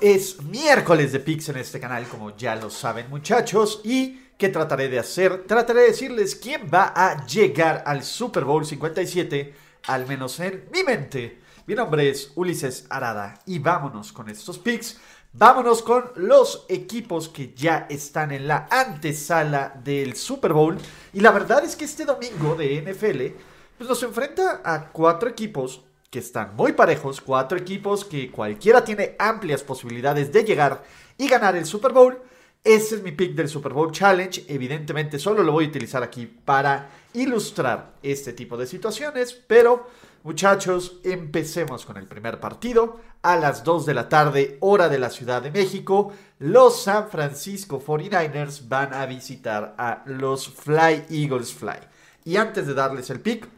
Es miércoles de Pix en este canal, como ya lo saben muchachos, y ¿qué trataré de hacer? Trataré de decirles quién va a llegar al Super Bowl 57, al menos en mi mente. Mi nombre es Ulises Arada y vámonos con estos picks. Vámonos con los equipos que ya están en la antesala del Super Bowl. Y la verdad es que este domingo de NFL pues nos enfrenta a cuatro equipos que están muy parejos, cuatro equipos que cualquiera tiene amplias posibilidades de llegar y ganar el Super Bowl. Ese es mi pick del Super Bowl Challenge. Evidentemente solo lo voy a utilizar aquí para ilustrar este tipo de situaciones, pero muchachos, empecemos con el primer partido. A las 2 de la tarde, hora de la Ciudad de México, los San Francisco 49ers van a visitar a los Fly Eagles Fly. Y antes de darles el pick,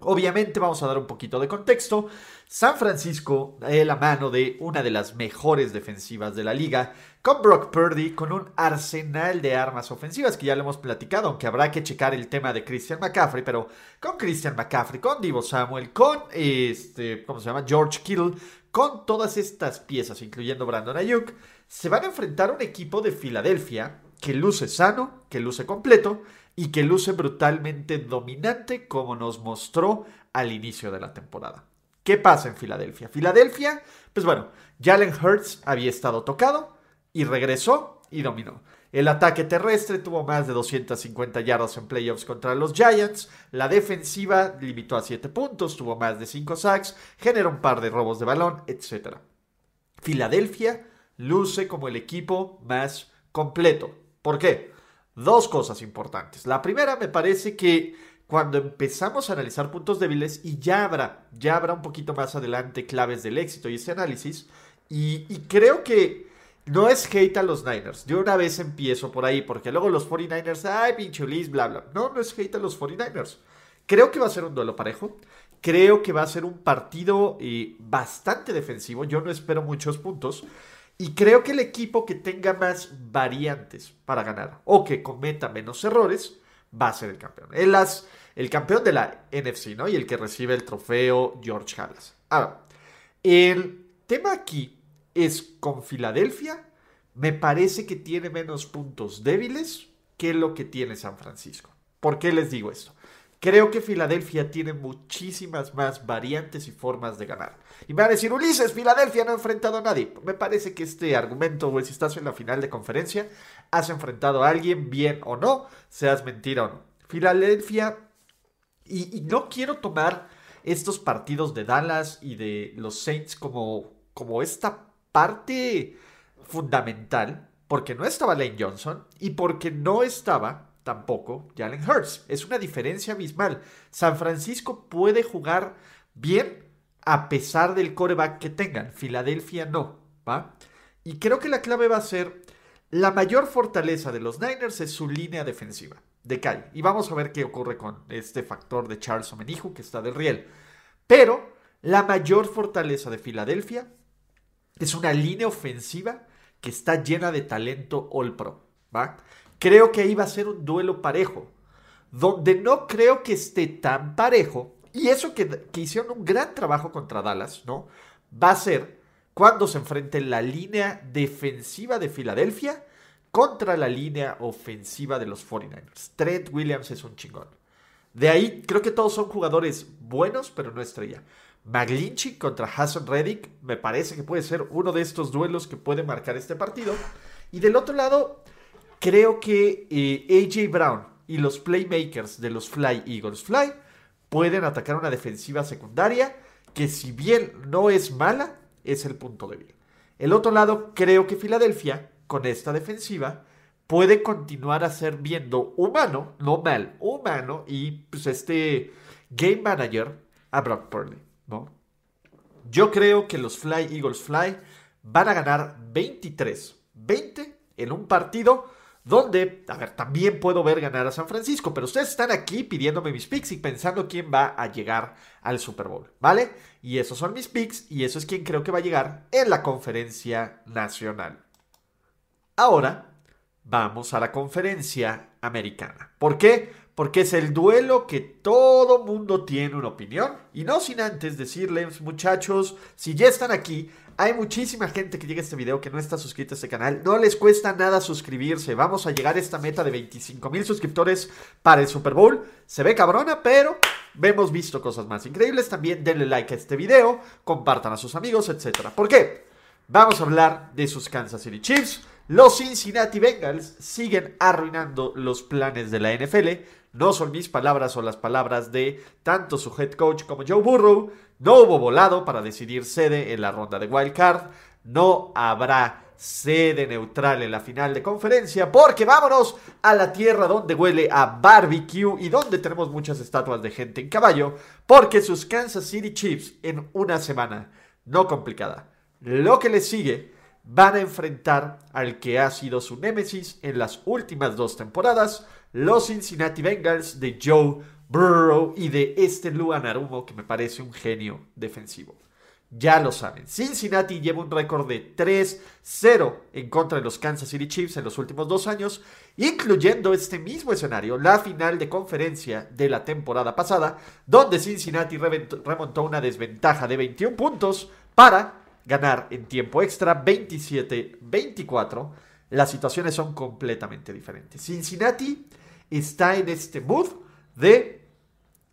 Obviamente vamos a dar un poquito de contexto. San Francisco, de la mano de una de las mejores defensivas de la liga, con Brock Purdy, con un arsenal de armas ofensivas que ya lo hemos platicado, aunque habrá que checar el tema de Christian McCaffrey, pero con Christian McCaffrey, con Divo Samuel, con este, ¿cómo se llama? George Kittle, con todas estas piezas, incluyendo Brandon Ayuk, se van a enfrentar a un equipo de Filadelfia que luce sano, que luce completo y que luce brutalmente dominante como nos mostró al inicio de la temporada. ¿Qué pasa en Filadelfia? Filadelfia, pues bueno, Jalen Hurts había estado tocado y regresó y dominó. El ataque terrestre tuvo más de 250 yardas en playoffs contra los Giants. La defensiva limitó a 7 puntos, tuvo más de 5 sacks, generó un par de robos de balón, etc. Filadelfia luce como el equipo más completo. ¿Por qué? Dos cosas importantes. La primera me parece que cuando empezamos a analizar puntos débiles, y ya habrá, ya habrá un poquito más adelante claves del éxito y ese análisis, y, creo que no es hate a los Niners. De una vez empiezo por ahí, porque luego los 49ers, ay, pinche bla, bla. No, no es hate a los 49ers. Creo que va a ser un duelo parejo. Creo que va a ser un partido eh, bastante defensivo. Yo no espero muchos puntos. Y creo que el equipo que tenga más variantes para ganar o que cometa menos errores va a ser el campeón. El, el campeón de la NFC, ¿no? Y el que recibe el trofeo George Halas. Ahora, el tema aquí es con Filadelfia, me parece que tiene menos puntos débiles que lo que tiene San Francisco. ¿Por qué les digo esto? Creo que Filadelfia tiene muchísimas más variantes y formas de ganar. Y me van a decir, Ulises, Filadelfia no ha enfrentado a nadie. Me parece que este argumento, güey, si estás en la final de conferencia, has enfrentado a alguien, bien o no, seas mentira o no. Filadelfia, y, no quiero tomar estos partidos de Dallas y de los Saints como, como esta parte fundamental, porque no estaba Lane Johnson y porque no estaba tampoco Jalen Hurts. Es una diferencia abismal. San Francisco puede jugar bien a pesar del coreback que tengan. Filadelfia no, ¿va? Y creo que la clave va a ser la mayor fortaleza de los Niners es su línea defensiva de calle. Y vamos a ver qué ocurre con este factor de Charles Omenijo que está del riel. Pero la mayor fortaleza de Filadelfia es una línea ofensiva que está llena de talento all pro, ¿va? Creo que va a ser un duelo parejo. Donde no creo que esté tan parejo, y eso que, hicieron un gran trabajo contra Dallas, ¿no? Va a ser cuando se enfrente la línea defensiva de Filadelfia contra la línea ofensiva de los 49ers. Trent Williams es un chingón. De ahí creo que todos son jugadores buenos, pero no estrella. McGlinchey contra Hassan Reddick me parece que puede ser uno de estos duelos que puede marcar este partido. Y del otro lado, creo que eh, AJ Brown y los playmakers de los Fly Eagles Fly pueden atacar una defensiva secundaria que si bien no es mala, es el punto débil. El otro lado, creo que Filadelfia, con esta defensiva, puede continuar a ser viendo humano, no mal, humano, y pues este game manager a Brock Purdy, ¿no? Yo creo que los Fly Eagles Fly van a ganar 23, 20 en un partido donde, a ver, también puedo ver ganar a San Francisco, pero ustedes están aquí pidiéndome mis picks y pensando quién va a llegar al Super Bowl, ¿vale? Y esos son mis picks y eso es quien creo que va a llegar en la conferencia nacional. Ahora, vamos a la conferencia americana. ¿Por qué? Porque es el duelo que todo mundo tiene una opinión. Y no sin antes decirles, muchachos, si ya están aquí, hay muchísima gente que llega a este video que no está suscrita a este canal. No les cuesta nada suscribirse. Vamos a llegar a esta meta de 25 mil suscriptores para el Super Bowl. Se ve cabrona, pero hemos visto cosas más increíbles. También denle like a este video, compartan a sus amigos, etc. ¿Por qué? Vamos a hablar de sus Kansas City Chiefs. Los Cincinnati Bengals siguen arruinando los planes de la NFL. No son mis palabras o las palabras de tanto su head coach como Joe Burrow. No hubo volado para decidir sede en la ronda de Wild Card. No habrá sede neutral en la final de conferencia porque vámonos a la tierra donde huele a barbecue y donde tenemos muchas estatuas de gente en caballo porque sus Kansas City Chiefs en una semana no complicada. Lo que les sigue van a enfrentar al que ha sido su némesis en las últimas dos temporadas, los Cincinnati Bengals de Joe Burrow y de este Luan Arumo que me parece un genio defensivo. Ya lo saben, Cincinnati lleva un récord de 3-0 en contra de los Kansas City Chiefs en los últimos dos años, incluyendo este mismo escenario, la final de conferencia de la temporada pasada, donde Cincinnati remontó una desventaja de 21 puntos para ganar en tiempo extra 27-24. Las situaciones son completamente diferentes. Cincinnati está en este mood de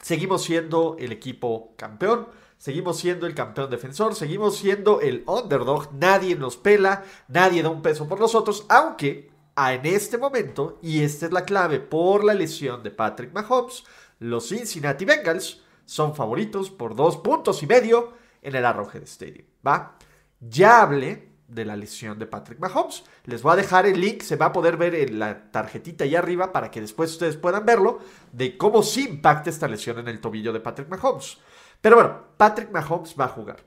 seguimos siendo el equipo campeón, seguimos siendo el campeón defensor, seguimos siendo el underdog, nadie nos pela, nadie da un peso por nosotros, aunque en este momento, y esta es la clave por la lesión de Patrick Mahomes, los Cincinnati Bengals son favoritos por dos puntos y medio en el Arrowhead Stadium, ¿va? Ya hablé de la lesión de Patrick Mahomes. Les voy a dejar el link, se va a poder ver en la tarjetita ahí arriba para que después ustedes puedan verlo de cómo sí impacta esta lesión en el tobillo de Patrick Mahomes. Pero bueno, Patrick Mahomes va a jugar.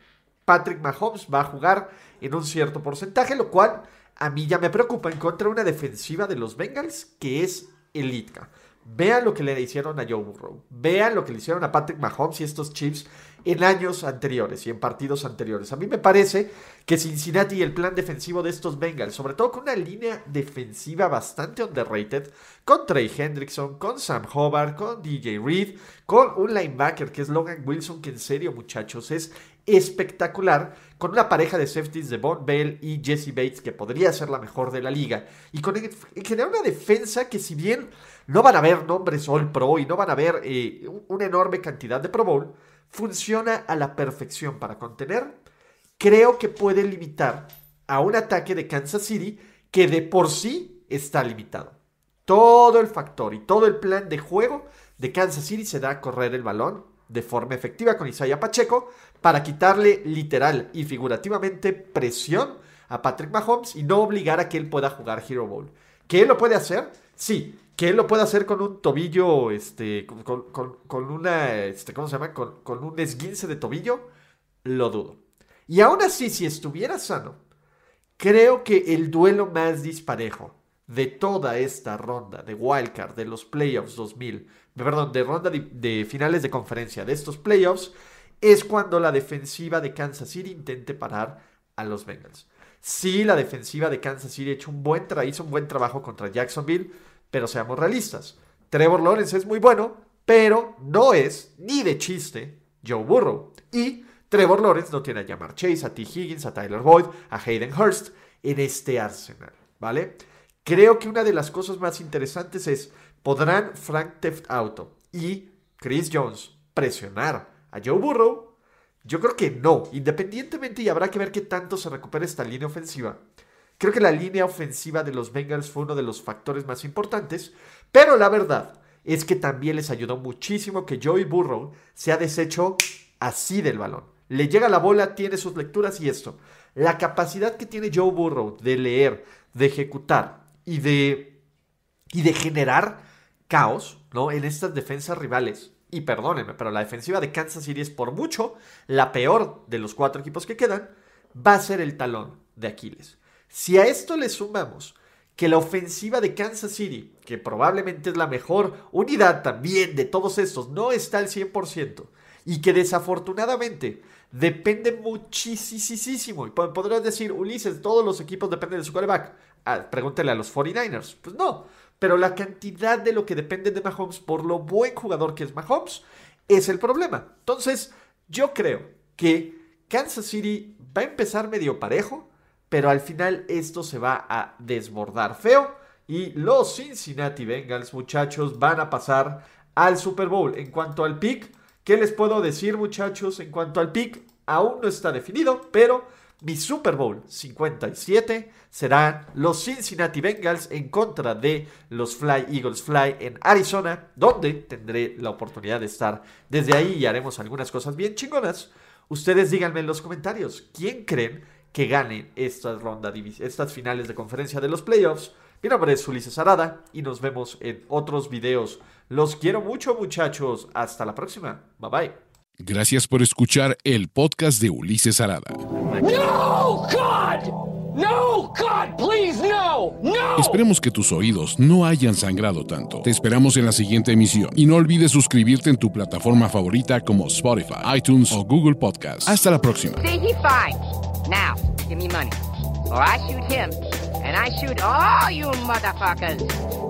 Patrick Mahomes va a jugar en un cierto porcentaje, lo cual a mí ya me preocupa en contra de una defensiva de los Bengals que es elítica. Vean lo que le hicieron a Joe Burrow. Vean lo que le hicieron a Patrick Mahomes y estos Chiefs en años anteriores y en partidos anteriores. A mí me parece que Cincinnati y el plan defensivo de estos Bengals, sobre todo con una línea defensiva bastante underrated, con Trey Hendrickson, con Sam Hobart, con DJ Reed, con un linebacker que es Logan Wilson, que en serio muchachos es espectacular, con una pareja de safeties de Von Bell y Jesse Bates que podría ser la mejor de la liga, y con en general una defensa que si bien no van a ver nombres All Pro y no van a ver eh, una enorme cantidad de Pro Bowl, funciona a la perfección para contener, creo que puede limitar a un ataque de Kansas City que de por sí está limitado. Todo el factor y todo el plan de juego de Kansas City se da a correr el balón de forma efectiva con Isaiah Pacheco para quitarle literal y figurativamente presión a Patrick Mahomes y no obligar a que él pueda jugar Hero Bowl. ¿Que él lo puede hacer? Sí, que él lo puede hacer con un tobillo, este, con, una, este, ¿cómo se llama? Con, con, un esguince de tobillo, lo dudo. Y aún así, si estuviera sano, creo que el duelo más disparejo de toda esta ronda de wildcard, de los playoffs 2000, perdón, de ronda de, finales de conferencia de estos playoffs, es cuando la defensiva de Kansas City intente parar a los Bengals. Sí, la defensiva de Kansas City hecho un buen hizo un buen trabajo contra Jacksonville, pero seamos realistas. Trevor Lawrence es muy bueno, pero no es ni de chiste Joe Burrow. Y Trevor Lawrence no tiene a Jamar Chase, a T. Higgins, a Tyler Boyd, a Hayden Hurst en este arsenal, ¿vale? Creo que una de las cosas más interesantes es, ¿podrán Frank Theft Auto y Chris Jones presionar a Joe Burrow? Yo creo que no, independientemente y habrá que ver qué tanto se recupera esta línea ofensiva. Creo que la línea ofensiva de los Bengals fue uno de los factores más importantes, pero la verdad es que también les ayudó muchísimo que Joey Burrow se ha deshecho así del balón. Le llega la bola, tiene sus lecturas y esto. La capacidad que tiene Joe Burrow de leer, de ejecutar y de, y de generar caos ¿no? en estas defensas rivales y perdónenme, pero la defensiva de Kansas City es por mucho la peor de los cuatro equipos que quedan, va a ser el talón de Aquiles. Si a esto le sumamos que la ofensiva de Kansas City, que probablemente es la mejor unidad también de todos estos, no está al 100%, y que desafortunadamente depende muchísimo, y podrás decir, Ulises, todos los equipos dependen de su quarterback. Ah, pregúntele a los 49ers. Pues no, pero la cantidad de lo que depende de Mahomes por lo buen jugador que es Mahomes es el problema. Entonces, yo creo que Kansas City va a empezar medio parejo, pero al final esto se va a desbordar feo y los Cincinnati Bengals, muchachos, van a pasar al Super Bowl. En cuanto al pick, ¿qué les puedo decir, muchachos? En cuanto al pick, aún no está definido, pero mi Super Bowl 57 serán los Cincinnati Bengals en contra de los Fly Eagles Fly en Arizona, donde tendré la oportunidad de estar desde ahí y haremos algunas cosas bien chingonas. Ustedes díganme en los comentarios, ¿quién creen que gane esta ronda, estas finales de conferencia de los playoffs? Mi nombre es Ulises Arada y nos vemos en otros videos. Los quiero mucho muchachos. Hasta la próxima. Bye bye. Gracias por escuchar el podcast de Ulises Arada. No, God! No, God, please, no, no. Esperemos que tus oídos no hayan sangrado tanto. Te esperamos en la siguiente emisión y no olvides suscribirte en tu plataforma favorita como Spotify, iTunes o Google Podcast. Hasta la próxima. See, he Now, give me money, or I shoot him, and I shoot all you motherfuckers.